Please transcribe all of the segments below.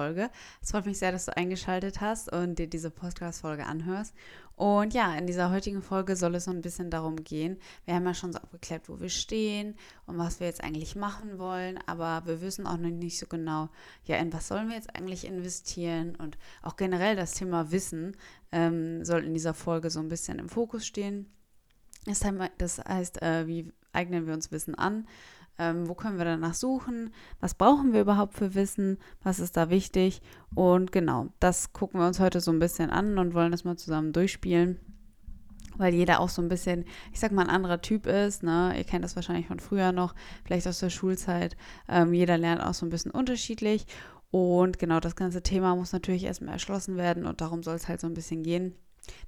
Folge. Es freut mich sehr, dass du eingeschaltet hast und dir diese Podcast-Folge anhörst. Und ja, in dieser heutigen Folge soll es so ein bisschen darum gehen. Wir haben ja schon so abgeklärt, wo wir stehen und was wir jetzt eigentlich machen wollen, aber wir wissen auch noch nicht so genau, ja, in was sollen wir jetzt eigentlich investieren und auch generell das Thema Wissen ähm, soll in dieser Folge so ein bisschen im Fokus stehen. Das heißt, äh, wie eignen wir uns Wissen an? Ähm, wo können wir danach suchen? Was brauchen wir überhaupt für Wissen? Was ist da wichtig? Und genau, das gucken wir uns heute so ein bisschen an und wollen das mal zusammen durchspielen. Weil jeder auch so ein bisschen, ich sag mal, ein anderer Typ ist. Ne? Ihr kennt das wahrscheinlich von früher noch, vielleicht aus der Schulzeit. Ähm, jeder lernt auch so ein bisschen unterschiedlich. Und genau das ganze Thema muss natürlich erstmal erschlossen werden und darum soll es halt so ein bisschen gehen.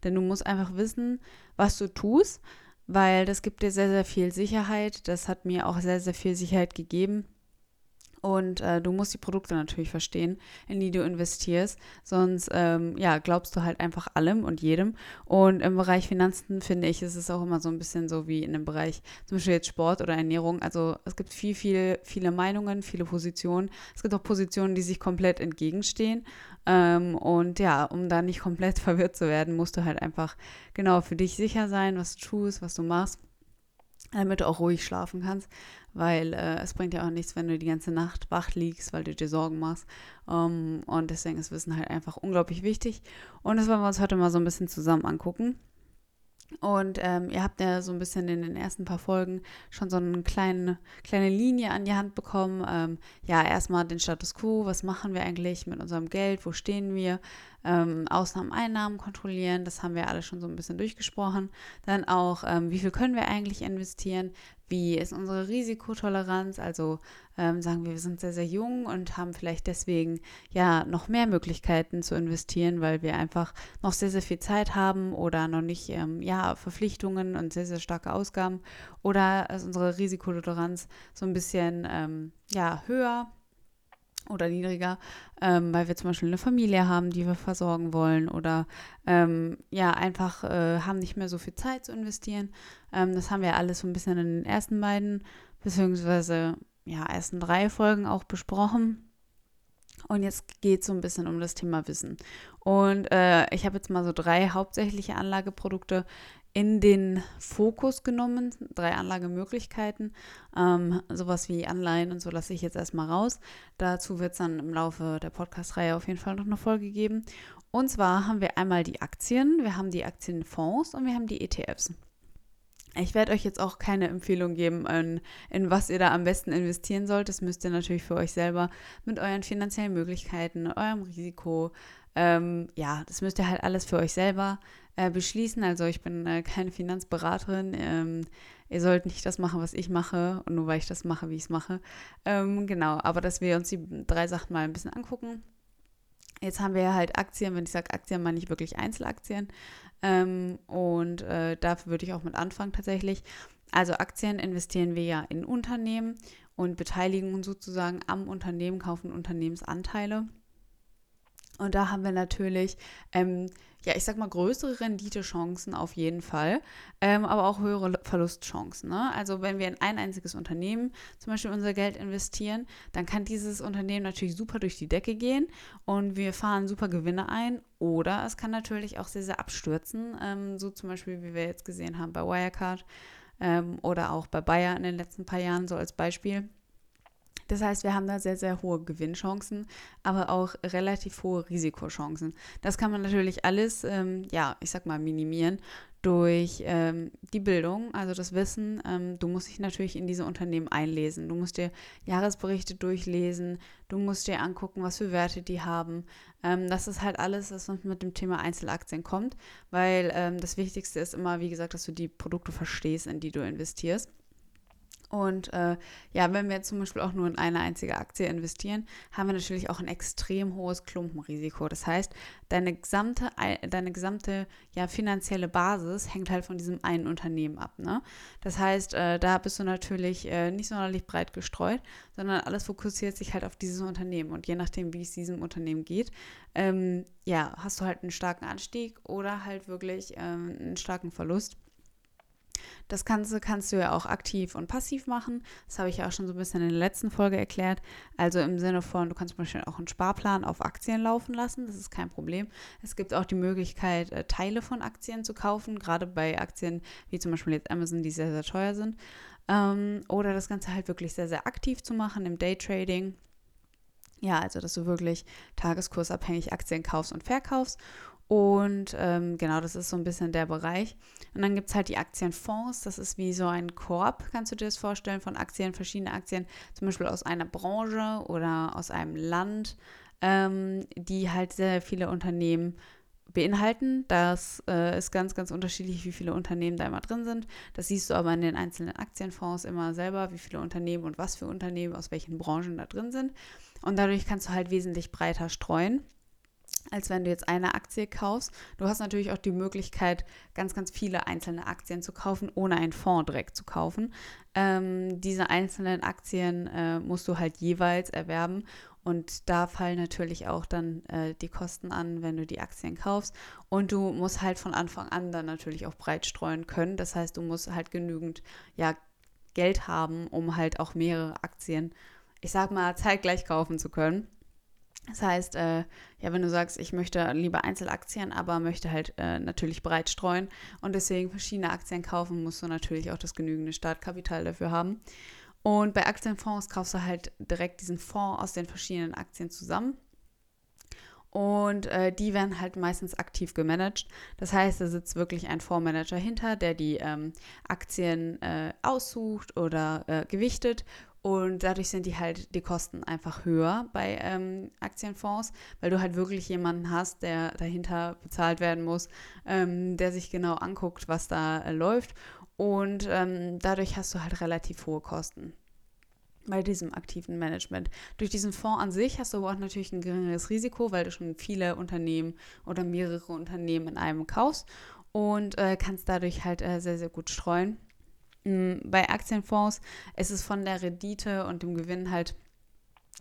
Denn du musst einfach wissen, was du tust, weil das gibt dir sehr, sehr viel Sicherheit. Das hat mir auch sehr, sehr viel Sicherheit gegeben. Und äh, du musst die Produkte natürlich verstehen, in die du investierst. Sonst, ähm, ja, glaubst du halt einfach allem und jedem. Und im Bereich Finanzen finde ich, ist es auch immer so ein bisschen so wie in dem Bereich zum Beispiel jetzt Sport oder Ernährung. Also es gibt viel, viel, viele Meinungen, viele Positionen. Es gibt auch Positionen, die sich komplett entgegenstehen. Ähm, und ja, um da nicht komplett verwirrt zu werden, musst du halt einfach genau für dich sicher sein, was du tust, was du machst damit du auch ruhig schlafen kannst, weil äh, es bringt ja auch nichts, wenn du die ganze Nacht wach liegst, weil du dir Sorgen machst. Ähm, und deswegen ist Wissen halt einfach unglaublich wichtig. Und das wollen wir uns heute mal so ein bisschen zusammen angucken. Und ähm, ihr habt ja so ein bisschen in den ersten paar Folgen schon so eine kleine, kleine Linie an die Hand bekommen. Ähm, ja, erstmal den Status quo, was machen wir eigentlich mit unserem Geld, wo stehen wir, ähm, Ausnahmen, Einnahmen kontrollieren, das haben wir alle schon so ein bisschen durchgesprochen. Dann auch, ähm, wie viel können wir eigentlich investieren, wie ist unsere Risikotoleranz, also ähm, sagen wir, wir sind sehr, sehr jung und haben vielleicht deswegen ja noch mehr Möglichkeiten zu investieren, weil wir einfach noch sehr, sehr viel Zeit haben oder noch nicht, ähm, ja, Verpflichtungen und sehr, sehr starke Ausgaben. Oder ist unsere Risikotoleranz so ein bisschen, ähm, ja, höher oder niedriger, ähm, weil wir zum Beispiel eine Familie haben, die wir versorgen wollen oder ähm, ja, einfach äh, haben nicht mehr so viel Zeit zu investieren. Ähm, das haben wir alles so ein bisschen in den ersten beiden, beziehungsweise ja, ersten drei Folgen auch besprochen. Und jetzt geht es so ein bisschen um das Thema Wissen. Und äh, ich habe jetzt mal so drei hauptsächliche Anlageprodukte in den Fokus genommen. Drei Anlagemöglichkeiten. Ähm, sowas wie Anleihen und so lasse ich jetzt erstmal raus. Dazu wird es dann im Laufe der Podcast-Reihe auf jeden Fall noch eine Folge geben. Und zwar haben wir einmal die Aktien, wir haben die Aktienfonds und wir haben die ETFs. Ich werde euch jetzt auch keine Empfehlung geben, in, in, was ihr da am besten investieren sollt. Das müsst ihr natürlich für euch selber mit euren finanziellen Möglichkeiten, eurem Risiko, ähm, ja, das müsst ihr halt alles für euch selber äh, beschließen. Also ich bin äh, keine Finanzberaterin. Ähm, ihr sollt nicht das machen, was ich mache, und nur weil ich das mache, wie ich es mache. Ähm, genau, aber dass wir uns die drei Sachen mal ein bisschen angucken. Jetzt haben wir halt Aktien. Wenn ich sage Aktien, meine ich wirklich Einzelaktien. Ähm, und äh, dafür würde ich auch mit anfangen tatsächlich. Also Aktien investieren wir ja in Unternehmen und beteiligen sozusagen am Unternehmen, kaufen Unternehmensanteile. Und da haben wir natürlich, ähm, ja, ich sag mal, größere Renditechancen auf jeden Fall, ähm, aber auch höhere Verlustchancen. Ne? Also wenn wir in ein einziges Unternehmen zum Beispiel unser Geld investieren, dann kann dieses Unternehmen natürlich super durch die Decke gehen und wir fahren super Gewinne ein. Oder es kann natürlich auch sehr, sehr abstürzen, ähm, so zum Beispiel, wie wir jetzt gesehen haben bei Wirecard ähm, oder auch bei Bayer in den letzten paar Jahren, so als Beispiel. Das heißt, wir haben da sehr, sehr hohe Gewinnchancen, aber auch relativ hohe Risikochancen. Das kann man natürlich alles, ähm, ja, ich sag mal, minimieren durch ähm, die Bildung, also das Wissen. Ähm, du musst dich natürlich in diese Unternehmen einlesen. Du musst dir Jahresberichte durchlesen. Du musst dir angucken, was für Werte die haben. Ähm, das ist halt alles, was uns mit dem Thema Einzelaktien kommt, weil ähm, das Wichtigste ist immer, wie gesagt, dass du die Produkte verstehst, in die du investierst. Und äh, ja, wenn wir zum Beispiel auch nur in eine einzige Aktie investieren, haben wir natürlich auch ein extrem hohes Klumpenrisiko. Das heißt, deine gesamte, deine gesamte ja, finanzielle Basis hängt halt von diesem einen Unternehmen ab. Ne? Das heißt, äh, da bist du natürlich äh, nicht sonderlich breit gestreut, sondern alles fokussiert sich halt auf dieses Unternehmen. Und je nachdem, wie es diesem Unternehmen geht, ähm, ja, hast du halt einen starken Anstieg oder halt wirklich ähm, einen starken Verlust. Das Ganze kannst du ja auch aktiv und passiv machen. Das habe ich ja auch schon so ein bisschen in der letzten Folge erklärt. Also im Sinne von, du kannst zum Beispiel auch einen Sparplan auf Aktien laufen lassen. Das ist kein Problem. Es gibt auch die Möglichkeit, äh, Teile von Aktien zu kaufen, gerade bei Aktien wie zum Beispiel jetzt Amazon, die sehr, sehr teuer sind. Ähm, oder das Ganze halt wirklich sehr, sehr aktiv zu machen im Daytrading. Ja, also dass du wirklich tageskursabhängig Aktien kaufst und verkaufst. Und ähm, genau, das ist so ein bisschen der Bereich. Und dann gibt es halt die Aktienfonds. Das ist wie so ein Korb, kannst du dir das vorstellen, von Aktien, verschiedene Aktien, zum Beispiel aus einer Branche oder aus einem Land, ähm, die halt sehr viele Unternehmen beinhalten. Das äh, ist ganz, ganz unterschiedlich, wie viele Unternehmen da immer drin sind. Das siehst du aber in den einzelnen Aktienfonds immer selber, wie viele Unternehmen und was für Unternehmen aus welchen Branchen da drin sind. Und dadurch kannst du halt wesentlich breiter streuen als wenn du jetzt eine Aktie kaufst. Du hast natürlich auch die Möglichkeit, ganz, ganz viele einzelne Aktien zu kaufen, ohne einen Fonds direkt zu kaufen. Ähm, diese einzelnen Aktien äh, musst du halt jeweils erwerben und da fallen natürlich auch dann äh, die Kosten an, wenn du die Aktien kaufst. Und du musst halt von Anfang an dann natürlich auch breit streuen können. Das heißt, du musst halt genügend ja, Geld haben, um halt auch mehrere Aktien, ich sag mal, zeitgleich kaufen zu können. Das heißt, äh, ja, wenn du sagst, ich möchte lieber Einzelaktien, aber möchte halt äh, natürlich breit streuen und deswegen verschiedene Aktien kaufen, musst du natürlich auch das genügende Startkapital dafür haben. Und bei Aktienfonds kaufst du halt direkt diesen Fonds aus den verschiedenen Aktien zusammen. Und äh, die werden halt meistens aktiv gemanagt. Das heißt, da sitzt wirklich ein Fondsmanager hinter, der die ähm, Aktien äh, aussucht oder äh, gewichtet. Und dadurch sind die halt die Kosten einfach höher bei ähm, Aktienfonds, weil du halt wirklich jemanden hast, der dahinter bezahlt werden muss, ähm, der sich genau anguckt, was da äh, läuft und ähm, dadurch hast du halt relativ hohe Kosten bei diesem aktiven Management. Durch diesen Fonds an sich hast du aber auch natürlich ein geringeres Risiko, weil du schon viele Unternehmen oder mehrere Unternehmen in einem kaufst und äh, kannst dadurch halt äh, sehr, sehr gut streuen. Mhm, bei Aktienfonds ist es von der Rendite und dem Gewinn halt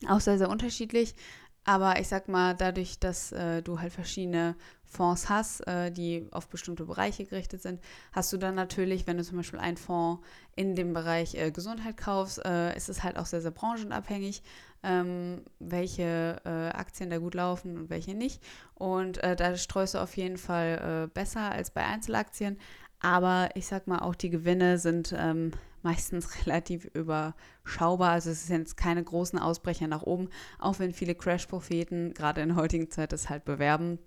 auch sehr, sehr unterschiedlich. Aber ich sag mal, dadurch, dass äh, du halt verschiedene Fonds hast, äh, die auf bestimmte Bereiche gerichtet sind, hast du dann natürlich, wenn du zum Beispiel einen Fonds in dem Bereich äh, Gesundheit kaufst, äh, ist es halt auch sehr, sehr branchenabhängig, ähm, welche äh, Aktien da gut laufen und welche nicht. Und äh, da streust du auf jeden Fall besser als bei Einzelaktien. Aber ich sag mal, auch die Gewinne sind ähm, meistens relativ überschaubar. Also es sind jetzt keine großen Ausbrecher nach oben, auch wenn viele Crash-Propheten gerade in der heutigen Zeit das halt bewerben,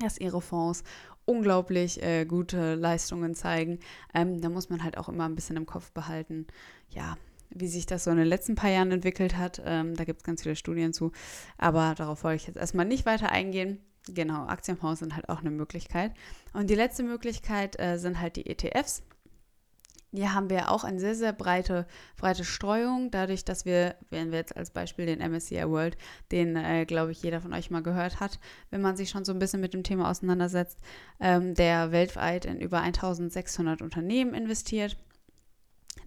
dass ihre Fonds unglaublich äh, gute Leistungen zeigen. Ähm, da muss man halt auch immer ein bisschen im Kopf behalten, ja, wie sich das so in den letzten paar Jahren entwickelt hat. Ähm, da gibt es ganz viele Studien zu. Aber darauf wollte ich jetzt erstmal nicht weiter eingehen. Genau, Aktienfonds sind halt auch eine Möglichkeit. Und die letzte Möglichkeit äh, sind halt die ETFs. Hier haben wir auch eine sehr, sehr breite, breite Streuung, dadurch, dass wir, wenn wir jetzt als Beispiel den MSCI World, den, äh, glaube ich, jeder von euch mal gehört hat, wenn man sich schon so ein bisschen mit dem Thema auseinandersetzt, ähm, der weltweit in über 1600 Unternehmen investiert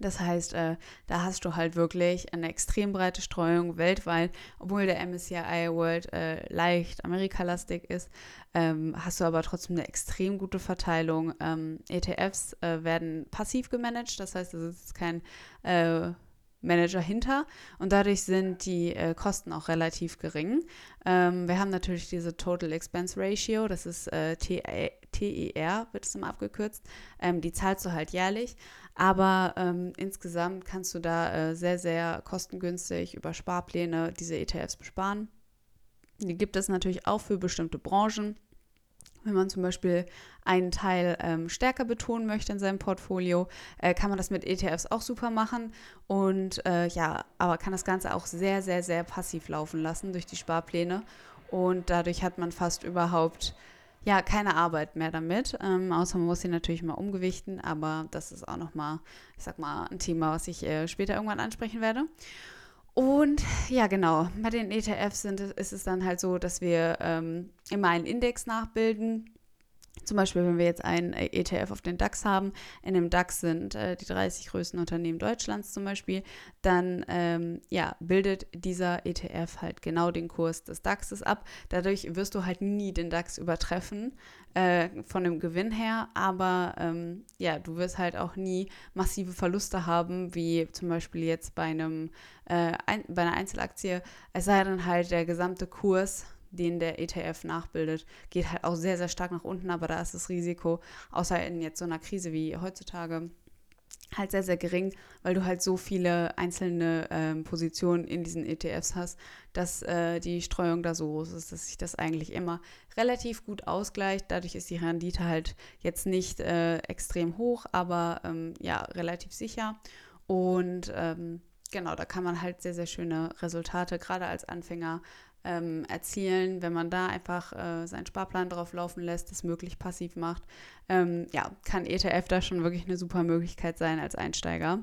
das heißt, äh, da hast du halt wirklich eine extrem breite Streuung weltweit, obwohl der MSCI World äh, leicht amerikalastig ist, ähm, hast du aber trotzdem eine extrem gute Verteilung. Ähm, ETFs äh, werden passiv gemanagt, das heißt, es ist kein äh, Manager hinter und dadurch sind die äh, Kosten auch relativ gering. Ähm, wir haben natürlich diese Total Expense Ratio, das ist äh, TER, wird es immer abgekürzt. Ähm, die zahlst du halt jährlich, aber ähm, insgesamt kannst du da äh, sehr, sehr kostengünstig über Sparpläne diese ETFs besparen. Die gibt es natürlich auch für bestimmte Branchen. Wenn man zum Beispiel einen Teil ähm, stärker betonen möchte in seinem Portfolio, äh, kann man das mit ETFs auch super machen. Und äh, ja, aber kann das Ganze auch sehr, sehr, sehr passiv laufen lassen durch die Sparpläne. Und dadurch hat man fast überhaupt ja keine Arbeit mehr damit. Ähm, außer man muss sie natürlich mal umgewichten, aber das ist auch nochmal, ich sag mal, ein Thema, was ich äh, später irgendwann ansprechen werde. Und ja, genau, bei den ETFs sind, ist es dann halt so, dass wir ähm, immer einen Index nachbilden. Zum Beispiel, wenn wir jetzt einen ETF auf den DAX haben, in dem DAX sind äh, die 30 größten Unternehmen Deutschlands zum Beispiel, dann ähm, ja, bildet dieser ETF halt genau den Kurs des DAXes ab. Dadurch wirst du halt nie den DAX übertreffen äh, von dem Gewinn her, aber ähm, ja, du wirst halt auch nie massive Verluste haben, wie zum Beispiel jetzt bei einem äh, ein, bei einer Einzelaktie, es sei denn halt der gesamte Kurs den der ETF nachbildet, geht halt auch sehr, sehr stark nach unten, aber da ist das Risiko, außer in jetzt so einer Krise wie heutzutage, halt sehr, sehr gering, weil du halt so viele einzelne ähm, Positionen in diesen ETFs hast, dass äh, die Streuung da so groß ist, dass sich das eigentlich immer relativ gut ausgleicht. Dadurch ist die Rendite halt jetzt nicht äh, extrem hoch, aber ähm, ja, relativ sicher. Und ähm, genau, da kann man halt sehr, sehr schöne Resultate, gerade als Anfänger, ähm, erzielen, wenn man da einfach äh, seinen Sparplan drauf laufen lässt, das möglich passiv macht. Ähm, ja, kann ETF da schon wirklich eine super Möglichkeit sein als Einsteiger.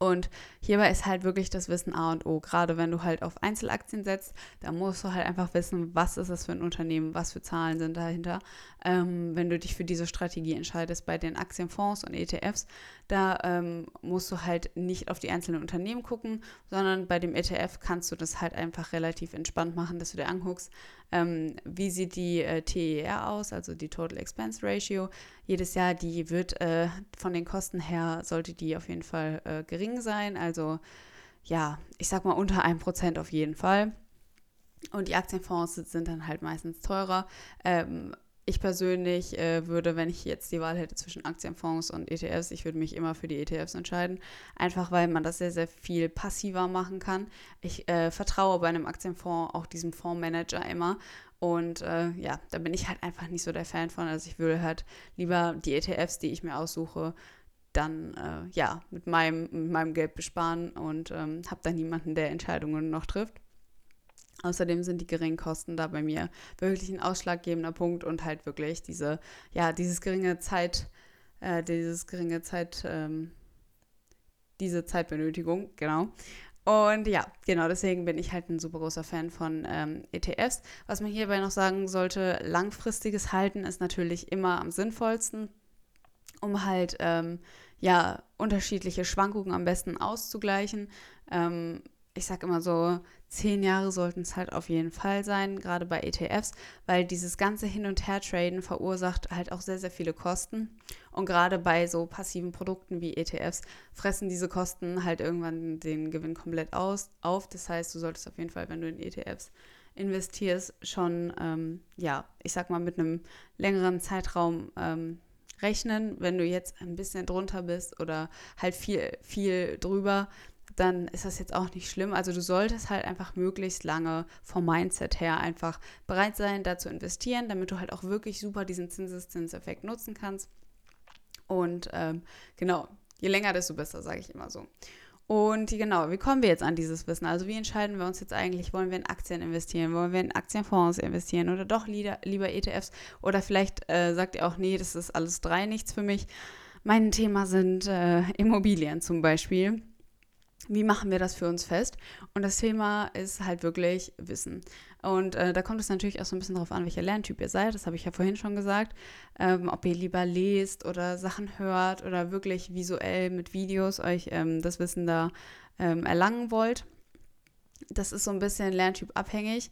Und hierbei ist halt wirklich das Wissen A und O. Gerade wenn du halt auf Einzelaktien setzt, da musst du halt einfach wissen, was ist das für ein Unternehmen, was für Zahlen sind dahinter. Ähm, wenn du dich für diese Strategie entscheidest bei den Aktienfonds und ETFs, da ähm, musst du halt nicht auf die einzelnen Unternehmen gucken, sondern bei dem ETF kannst du das halt einfach relativ entspannt machen, dass du dir anguckst, ähm, wie sieht die äh, TER aus, also die Total Expense Ratio. Jedes Jahr, die wird äh, von den Kosten her, sollte die auf jeden Fall äh, gering sein. Also ja, ich sag mal unter 1% auf jeden Fall. Und die Aktienfonds sind dann halt meistens teurer. Ähm, ich persönlich äh, würde, wenn ich jetzt die Wahl hätte zwischen Aktienfonds und ETFs, ich würde mich immer für die ETFs entscheiden. Einfach weil man das sehr, sehr viel passiver machen kann. Ich äh, vertraue bei einem Aktienfonds auch diesem Fondsmanager immer. Und äh, ja, da bin ich halt einfach nicht so der Fan von. Also ich würde halt lieber die ETFs, die ich mir aussuche, dann äh, ja mit meinem, mit meinem Geld besparen und ähm, habe dann niemanden, der Entscheidungen noch trifft. Außerdem sind die geringen Kosten da bei mir wirklich ein ausschlaggebender Punkt und halt wirklich diese, ja, dieses geringe Zeit, äh, dieses geringe Zeit, ähm, diese Zeitbenötigung, genau. Und ja, genau, deswegen bin ich halt ein super großer Fan von ähm, ETFs. Was man hierbei noch sagen sollte, langfristiges Halten ist natürlich immer am sinnvollsten, um halt, ähm, ja, unterschiedliche Schwankungen am besten auszugleichen. Ähm, ich sage immer so, zehn Jahre sollten es halt auf jeden Fall sein, gerade bei ETFs, weil dieses ganze Hin- und Her-Traden verursacht halt auch sehr, sehr viele Kosten. Und gerade bei so passiven Produkten wie ETFs fressen diese Kosten halt irgendwann den Gewinn komplett aus, auf. Das heißt, du solltest auf jeden Fall, wenn du in ETFs investierst, schon, ähm, ja, ich sag mal, mit einem längeren Zeitraum ähm, rechnen. Wenn du jetzt ein bisschen drunter bist oder halt viel, viel drüber, dann ist das jetzt auch nicht schlimm. Also du solltest halt einfach möglichst lange vom Mindset her einfach bereit sein, da zu investieren, damit du halt auch wirklich super diesen Zinseszinseffekt nutzen kannst. Und ähm, genau, je länger, desto besser, sage ich immer so. Und genau, wie kommen wir jetzt an dieses Wissen? Also wie entscheiden wir uns jetzt eigentlich, wollen wir in Aktien investieren, wollen wir in Aktienfonds investieren oder doch lieber, ETFs? Oder vielleicht äh, sagt ihr auch, nee, das ist alles drei nichts für mich. Mein Thema sind äh, Immobilien zum Beispiel wie machen wir das für uns fest? Und das Thema ist halt wirklich Wissen. Und äh, da kommt es natürlich auch so ein bisschen darauf an, welcher Lerntyp ihr seid. Das habe ich ja vorhin schon gesagt. Ähm, ob ihr lieber lest oder Sachen hört oder wirklich visuell mit Videos euch ähm, das Wissen da ähm, erlangen wollt. Das ist so ein bisschen Lerntyp abhängig.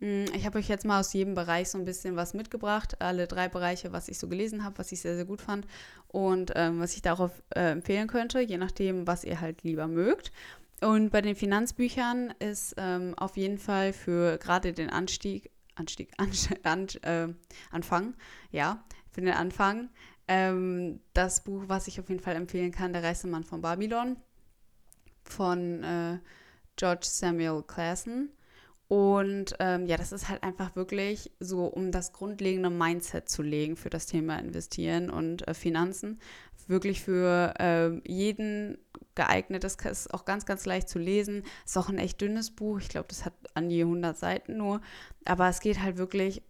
Mm, ich habe euch jetzt mal aus jedem Bereich so ein bisschen was mitgebracht. Alle drei Bereiche, was ich so gelesen habe, was ich sehr, sehr gut fand und ähm, was ich darauf äh, empfehlen könnte, je nachdem, was ihr halt lieber mögt. Und bei den Finanzbüchern ist ähm, auf jeden Fall für gerade den Anstieg, Anstieg, an, an, äh, Anfang, ja, für den Anfang, ähm, das Buch, was ich auf jeden Fall empfehlen kann, Der Reisemann von Babylon von äh, George Samuel Clason. Und ähm, ja, das ist halt einfach wirklich so, um das grundlegende Mindset zu legen für das Thema Investieren und äh, Finanzen. Wirklich für äh, jeden geeignet. Das ist auch ganz, ganz leicht zu lesen. Ist auch ein echt dünnes Buch. Ich glaube, das hat an die 100 Seiten nur. Aber es geht halt wirklich,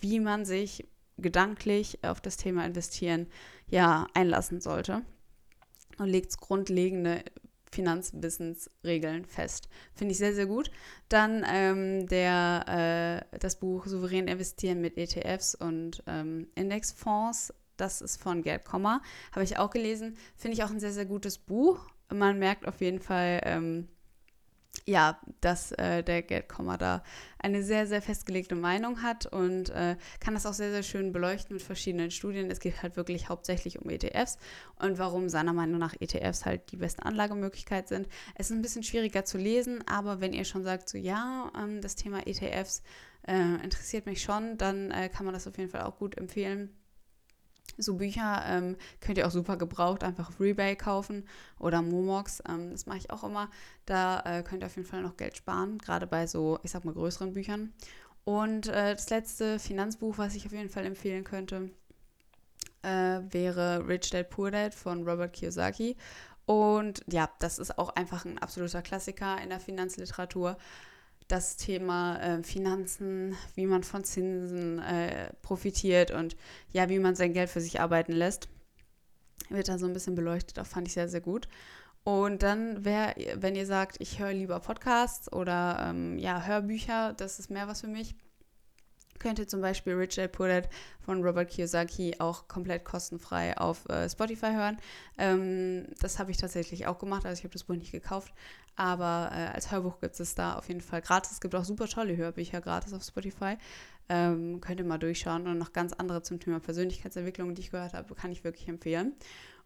wie man sich gedanklich auf das Thema Investieren ja einlassen sollte. Und legt grundlegende Finanzwissensregeln fest. Finde ich sehr, sehr gut. Dann ähm, der, äh, das Buch Souverän investieren mit ETFs und ähm, Indexfonds. Das ist von Gerd Kommer. Habe ich auch gelesen. Finde ich auch ein sehr, sehr gutes Buch. Man merkt auf jeden Fall, ähm, ja, dass äh, der Geldkomma da eine sehr, sehr festgelegte Meinung hat und äh, kann das auch sehr, sehr schön beleuchten mit verschiedenen Studien. Es geht halt wirklich hauptsächlich um ETFs und warum seiner Meinung nach ETFs halt die beste Anlagemöglichkeit sind. Es ist ein bisschen schwieriger zu lesen, aber wenn ihr schon sagt, so ja, ähm, das Thema ETFs äh, interessiert mich schon, dann äh, kann man das auf jeden Fall auch gut empfehlen. So Bücher ähm, könnt ihr auch super gebraucht einfach auf Rebay kaufen oder Momox. Ähm, das mache ich auch immer. Da äh, könnt ihr auf jeden Fall noch Geld sparen, gerade bei so, ich sag mal, größeren Büchern. Und äh, das letzte Finanzbuch, was ich auf jeden Fall empfehlen könnte, äh, wäre Rich Dad Poor Dad von Robert Kiyosaki. Und ja, das ist auch einfach ein absoluter Klassiker in der Finanzliteratur das Thema äh, Finanzen, wie man von Zinsen äh, profitiert und ja, wie man sein Geld für sich arbeiten lässt, wird da so ein bisschen beleuchtet. Auch fand ich sehr, sehr gut. Und dann wäre, wenn ihr sagt, ich höre lieber Podcasts oder ähm, ja, Hörbücher, das ist mehr was für mich, könnt ihr zum Beispiel Rich Dad Poor Dad von Robert Kiyosaki auch komplett kostenfrei auf äh, Spotify hören. Ähm, das habe ich tatsächlich auch gemacht, also ich habe das Buch nicht gekauft, aber äh, als Hörbuch gibt es da auf jeden Fall gratis. Es gibt auch super tolle Hörbücher gratis auf Spotify. Ähm, könnt ihr mal durchschauen und noch ganz andere zum Thema Persönlichkeitsentwicklung, die ich gehört habe, kann ich wirklich empfehlen.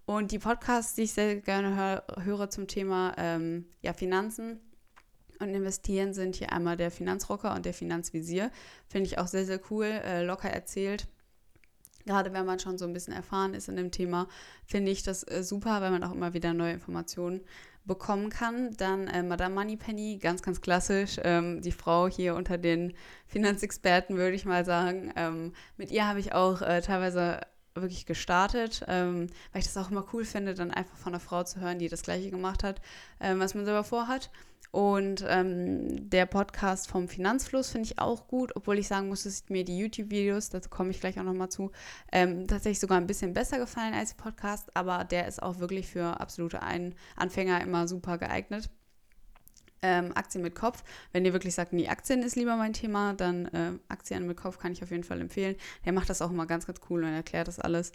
Und die Podcasts, die ich sehr gerne hör, höre zum Thema ähm, ja, Finanzen, und investieren sind hier einmal der Finanzrocker und der Finanzvisier. Finde ich auch sehr, sehr cool, äh, locker erzählt. Gerade wenn man schon so ein bisschen erfahren ist in dem Thema, finde ich das äh, super, weil man auch immer wieder neue Informationen bekommen kann. Dann äh, Madame Moneypenny, ganz, ganz klassisch. Ähm, die Frau hier unter den Finanzexperten, würde ich mal sagen. Ähm, mit ihr habe ich auch äh, teilweise wirklich gestartet, ähm, weil ich das auch immer cool finde, dann einfach von einer Frau zu hören, die das Gleiche gemacht hat, ähm, was man selber vorhat. Und ähm, der Podcast vom Finanzfluss finde ich auch gut, obwohl ich sagen muss, dass mir die YouTube-Videos, dazu komme ich gleich auch nochmal zu, ähm, tatsächlich sogar ein bisschen besser gefallen als Podcast, aber der ist auch wirklich für absolute Ein Anfänger immer super geeignet. Ähm, Aktien mit Kopf. Wenn ihr wirklich sagt, nee, Aktien ist lieber mein Thema, dann äh, Aktien mit Kopf kann ich auf jeden Fall empfehlen. Der macht das auch immer ganz, ganz cool und erklärt das alles.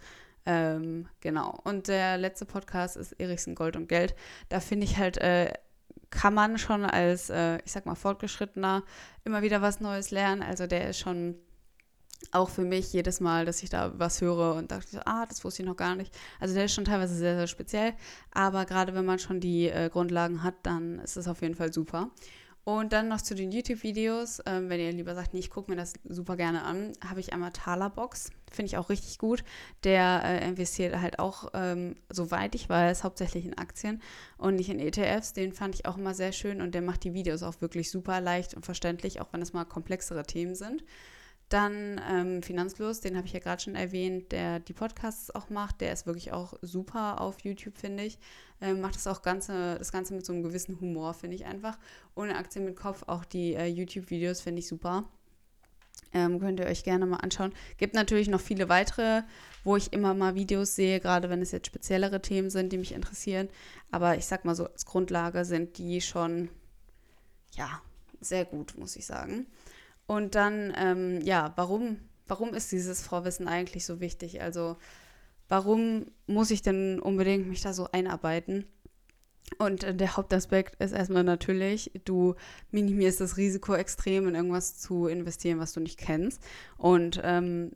Ähm, genau. Und der letzte Podcast ist Erichsen Gold und Geld. Da finde ich halt äh, kann man schon als, äh, ich sag mal, Fortgeschrittener immer wieder was Neues lernen. Also der ist schon auch für mich jedes Mal, dass ich da was höre und dachte, ah, das wusste ich noch gar nicht. Also der ist schon teilweise sehr, sehr speziell. Aber gerade wenn man schon die äh, Grundlagen hat, dann ist es auf jeden Fall super. Und dann noch zu den YouTube-Videos. Ähm, wenn ihr lieber sagt, nee, ich gucke mir das super gerne an, habe ich einmal Talerbox. Finde ich auch richtig gut. Der äh, investiert halt auch, ähm, soweit ich weiß, hauptsächlich in Aktien und nicht in ETFs. Den fand ich auch immer sehr schön und der macht die Videos auch wirklich super leicht und verständlich, auch wenn es mal komplexere Themen sind. Dann ähm, Finanzlos, den habe ich ja gerade schon erwähnt, der die Podcasts auch macht. Der ist wirklich auch super auf YouTube, finde ich. Ähm, macht das auch Ganze, das Ganze mit so einem gewissen Humor, finde ich einfach. Ohne Aktien mit Kopf, auch die äh, YouTube-Videos finde ich super. Ähm, könnt ihr euch gerne mal anschauen. Gibt natürlich noch viele weitere, wo ich immer mal Videos sehe, gerade wenn es jetzt speziellere Themen sind, die mich interessieren. Aber ich sag mal so, als Grundlage sind die schon, ja, sehr gut, muss ich sagen. Und dann, ähm, ja, warum, warum ist dieses Vorwissen eigentlich so wichtig? Also, warum muss ich denn unbedingt mich da so einarbeiten? Und äh, der Hauptaspekt ist erstmal natürlich, du minimierst das Risiko extrem in irgendwas zu investieren, was du nicht kennst. Und ähm,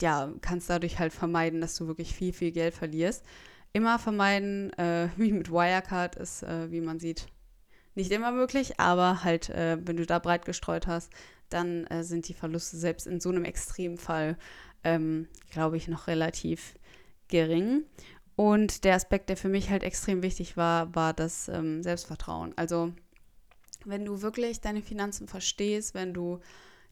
ja, kannst dadurch halt vermeiden, dass du wirklich viel, viel Geld verlierst. Immer vermeiden, äh, wie mit Wirecard ist, äh, wie man sieht, nicht immer möglich, aber halt, äh, wenn du da breit gestreut hast, dann äh, sind die Verluste selbst in so einem Extremfall, ähm, glaube ich, noch relativ gering. Und der Aspekt, der für mich halt extrem wichtig war, war das ähm, Selbstvertrauen. Also wenn du wirklich deine Finanzen verstehst, wenn du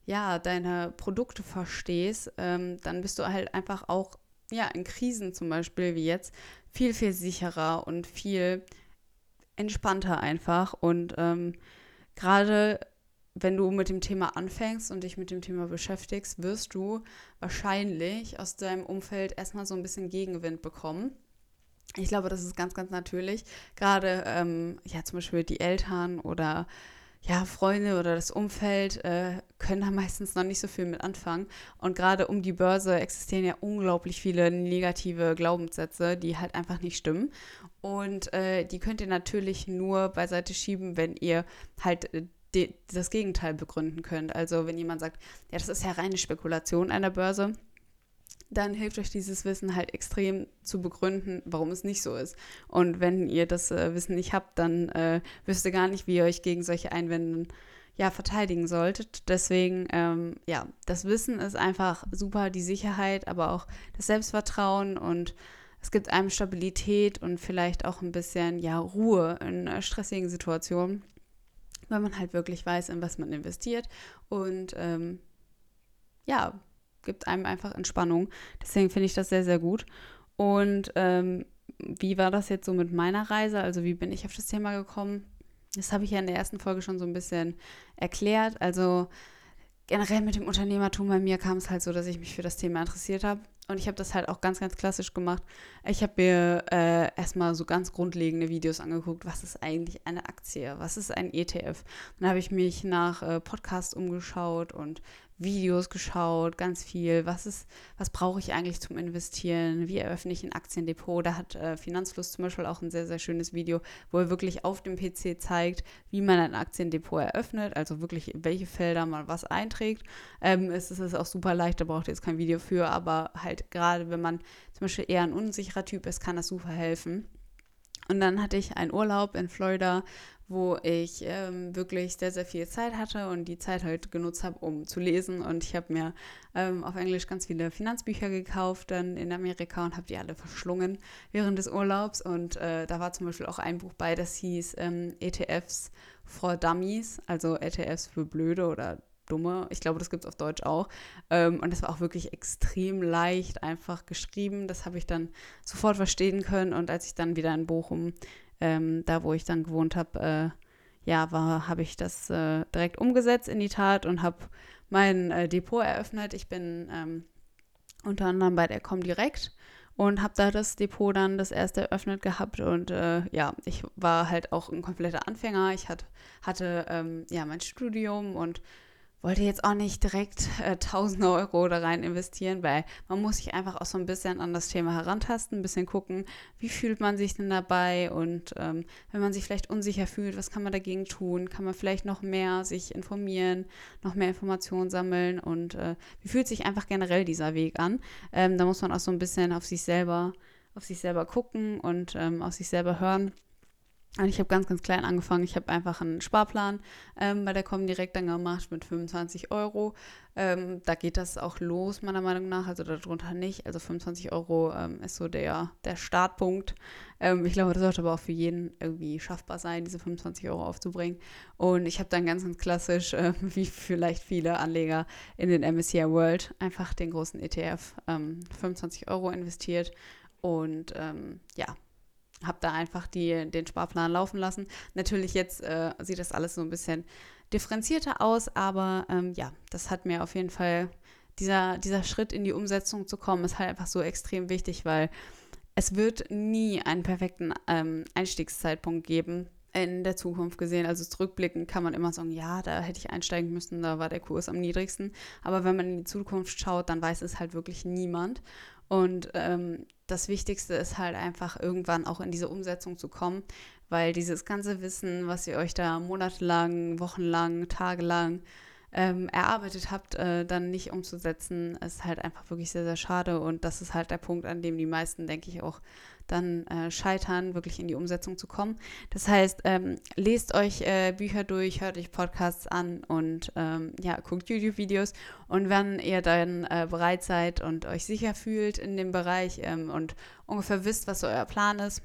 ja deine Produkte verstehst, ähm, dann bist du halt einfach auch ja in Krisen zum Beispiel wie jetzt viel viel sicherer und viel entspannter einfach und ähm, gerade wenn du mit dem Thema anfängst und dich mit dem Thema beschäftigst, wirst du wahrscheinlich aus deinem Umfeld erstmal so ein bisschen Gegenwind bekommen. Ich glaube, das ist ganz, ganz natürlich. Gerade, ähm, ja, zum Beispiel die Eltern oder ja, Freunde oder das Umfeld äh, können da meistens noch nicht so viel mit anfangen. Und gerade um die Börse existieren ja unglaublich viele negative Glaubenssätze, die halt einfach nicht stimmen. Und äh, die könnt ihr natürlich nur beiseite schieben, wenn ihr halt äh, das Gegenteil begründen könnt. Also wenn jemand sagt, ja, das ist ja reine Spekulation der Börse, dann hilft euch dieses Wissen halt extrem zu begründen, warum es nicht so ist. Und wenn ihr das äh, Wissen nicht habt, dann äh, wisst ihr gar nicht, wie ihr euch gegen solche Einwände ja, verteidigen solltet. Deswegen, ähm, ja, das Wissen ist einfach super, die Sicherheit, aber auch das Selbstvertrauen und es gibt einem Stabilität und vielleicht auch ein bisschen, ja, Ruhe in äh, stressigen Situationen, weil man halt wirklich weiß, in was man investiert und ähm, ja, gibt einem einfach Entspannung. Deswegen finde ich das sehr, sehr gut. Und ähm, wie war das jetzt so mit meiner Reise? Also wie bin ich auf das Thema gekommen? Das habe ich ja in der ersten Folge schon so ein bisschen erklärt. Also generell mit dem Unternehmertum bei mir kam es halt so, dass ich mich für das Thema interessiert habe. Und ich habe das halt auch ganz, ganz klassisch gemacht. Ich habe mir äh, erstmal so ganz grundlegende Videos angeguckt. Was ist eigentlich eine Aktie? Was ist ein ETF? Dann habe ich mich nach äh, Podcasts umgeschaut und Videos geschaut, ganz viel. Was ist, was brauche ich eigentlich zum Investieren? Wie eröffne ich ein Aktiendepot? Da hat äh, Finanzfluss zum Beispiel auch ein sehr, sehr schönes Video, wo er wirklich auf dem PC zeigt, wie man ein Aktiendepot eröffnet, also wirklich welche Felder man was einträgt. Ähm, es ist auch super leicht, da braucht ihr jetzt kein Video für, aber halt gerade wenn man zum Beispiel eher ein unsicherer Typ ist, kann das super helfen. Und dann hatte ich einen Urlaub in Florida, wo ich ähm, wirklich sehr, sehr viel Zeit hatte und die Zeit halt genutzt habe, um zu lesen. Und ich habe mir ähm, auf Englisch ganz viele Finanzbücher gekauft dann in Amerika und habe die alle verschlungen während des Urlaubs. Und äh, da war zum Beispiel auch ein Buch bei, das hieß ähm, ETFs for Dummies, also ETFs für Blöde oder Dumme. Ich glaube, das gibt es auf Deutsch auch. Ähm, und das war auch wirklich extrem leicht einfach geschrieben. Das habe ich dann sofort verstehen können. Und als ich dann wieder in Bochum ähm, da wo ich dann gewohnt habe, äh, ja, war, habe ich das äh, direkt umgesetzt in die Tat und habe mein äh, Depot eröffnet. Ich bin ähm, unter anderem bei der Comdirect und habe da das Depot dann das erste eröffnet gehabt und äh, ja, ich war halt auch ein kompletter Anfänger. Ich hat, hatte ähm, ja mein Studium und wollte jetzt auch nicht direkt äh, tausende Euro da rein investieren, weil man muss sich einfach auch so ein bisschen an das Thema herantasten, ein bisschen gucken, wie fühlt man sich denn dabei und ähm, wenn man sich vielleicht unsicher fühlt, was kann man dagegen tun? Kann man vielleicht noch mehr sich informieren, noch mehr Informationen sammeln und äh, wie fühlt sich einfach generell dieser Weg an? Ähm, da muss man auch so ein bisschen auf sich selber, auf sich selber gucken und ähm, auf sich selber hören und ich habe ganz, ganz klein angefangen. Ich habe einfach einen Sparplan ähm, bei der Comdirect dann gemacht mit 25 Euro. Ähm, da geht das auch los, meiner Meinung nach. Also darunter nicht. Also 25 Euro ähm, ist so der, der Startpunkt. Ähm, ich glaube, das sollte aber auch für jeden irgendwie schaffbar sein, diese 25 Euro aufzubringen. Und ich habe dann ganz, ganz klassisch, äh, wie vielleicht viele Anleger in den MSCI World, einfach den großen ETF 25 ähm, Euro investiert. Und ähm, ja, habe da einfach die, den Sparplan laufen lassen. Natürlich jetzt äh, sieht das alles so ein bisschen differenzierter aus, aber ähm, ja, das hat mir auf jeden Fall, dieser, dieser Schritt in die Umsetzung zu kommen, ist halt einfach so extrem wichtig, weil es wird nie einen perfekten ähm, Einstiegszeitpunkt geben in der Zukunft gesehen. Also zurückblickend kann man immer sagen, ja, da hätte ich einsteigen müssen, da war der Kurs am niedrigsten. Aber wenn man in die Zukunft schaut, dann weiß es halt wirklich niemand. Und ähm, das Wichtigste ist halt einfach irgendwann auch in diese Umsetzung zu kommen, weil dieses ganze Wissen, was ihr euch da monatelang, wochenlang, tagelang ähm, erarbeitet habt, äh, dann nicht umzusetzen, ist halt einfach wirklich sehr, sehr schade. Und das ist halt der Punkt, an dem die meisten, denke ich, auch dann äh, scheitern, wirklich in die Umsetzung zu kommen. Das heißt, ähm, lest euch äh, Bücher durch, hört euch Podcasts an und ähm, ja, guckt YouTube-Videos. Und wenn ihr dann äh, bereit seid und euch sicher fühlt in dem Bereich ähm, und ungefähr wisst, was so euer Plan ist,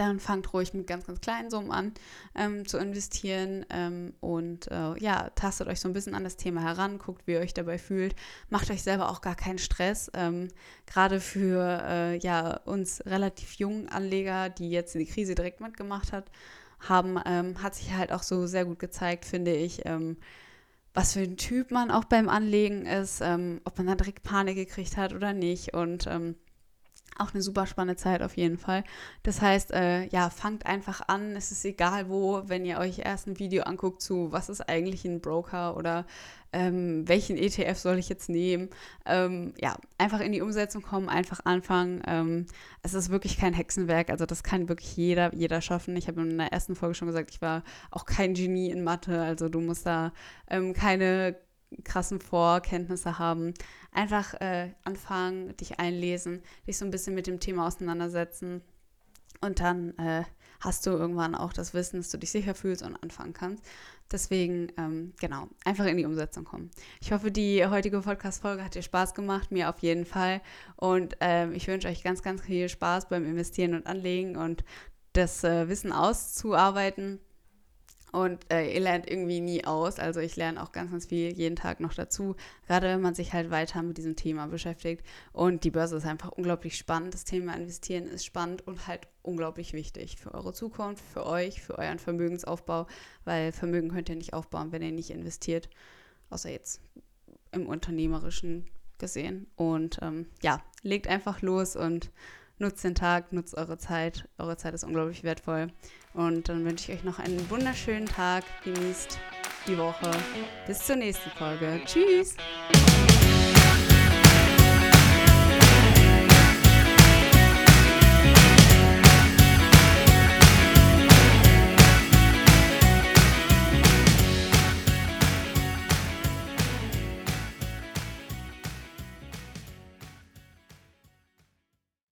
dann fangt ruhig mit ganz, ganz kleinen Summen an ähm, zu investieren ähm, und äh, ja, tastet euch so ein bisschen an das Thema heran, guckt, wie ihr euch dabei fühlt, macht euch selber auch gar keinen Stress. Ähm, Gerade für äh, ja, uns relativ jungen Anleger, die jetzt die Krise direkt mitgemacht hat, haben, ähm, hat sich halt auch so sehr gut gezeigt, finde ich, ähm, was für ein Typ man auch beim Anlegen ist, ähm, ob man da direkt Panik gekriegt hat oder nicht und auch eine super spannende Zeit auf jeden Fall. Das heißt, äh, ja, fangt einfach an. Es ist egal wo, wenn ihr euch erst ein Video anguckt zu, was ist eigentlich ein Broker oder ähm, welchen ETF soll ich jetzt nehmen. Ähm, ja, einfach in die Umsetzung kommen, einfach anfangen. Ähm, es ist wirklich kein Hexenwerk, also das kann wirklich jeder, jeder schaffen. Ich habe in der ersten Folge schon gesagt, ich war auch kein Genie in Mathe, also du musst da ähm, keine krassen Vorkenntnisse haben. Einfach äh, anfangen, dich einlesen, dich so ein bisschen mit dem Thema auseinandersetzen und dann äh, hast du irgendwann auch das Wissen, dass du dich sicher fühlst und anfangen kannst. Deswegen, ähm, genau, einfach in die Umsetzung kommen. Ich hoffe, die heutige Podcast-Folge hat dir Spaß gemacht, mir auf jeden Fall. Und ähm, ich wünsche euch ganz, ganz viel Spaß beim Investieren und Anlegen und das äh, Wissen auszuarbeiten und äh, ihr lernt irgendwie nie aus. Also ich lerne auch ganz, ganz viel jeden Tag noch dazu. Gerade wenn man sich halt weiter mit diesem Thema beschäftigt. Und die Börse ist einfach unglaublich spannend. Das Thema Investieren ist spannend und halt unglaublich wichtig für eure Zukunft, für euch, für euren Vermögensaufbau. Weil Vermögen könnt ihr nicht aufbauen, wenn ihr nicht investiert. Außer jetzt im Unternehmerischen gesehen. Und ähm, ja, legt einfach los und nutzt den Tag, nutzt eure Zeit. Eure Zeit ist unglaublich wertvoll. Und dann wünsche ich euch noch einen wunderschönen Tag. Genießt die Woche. Bis zur nächsten Folge. Tschüss.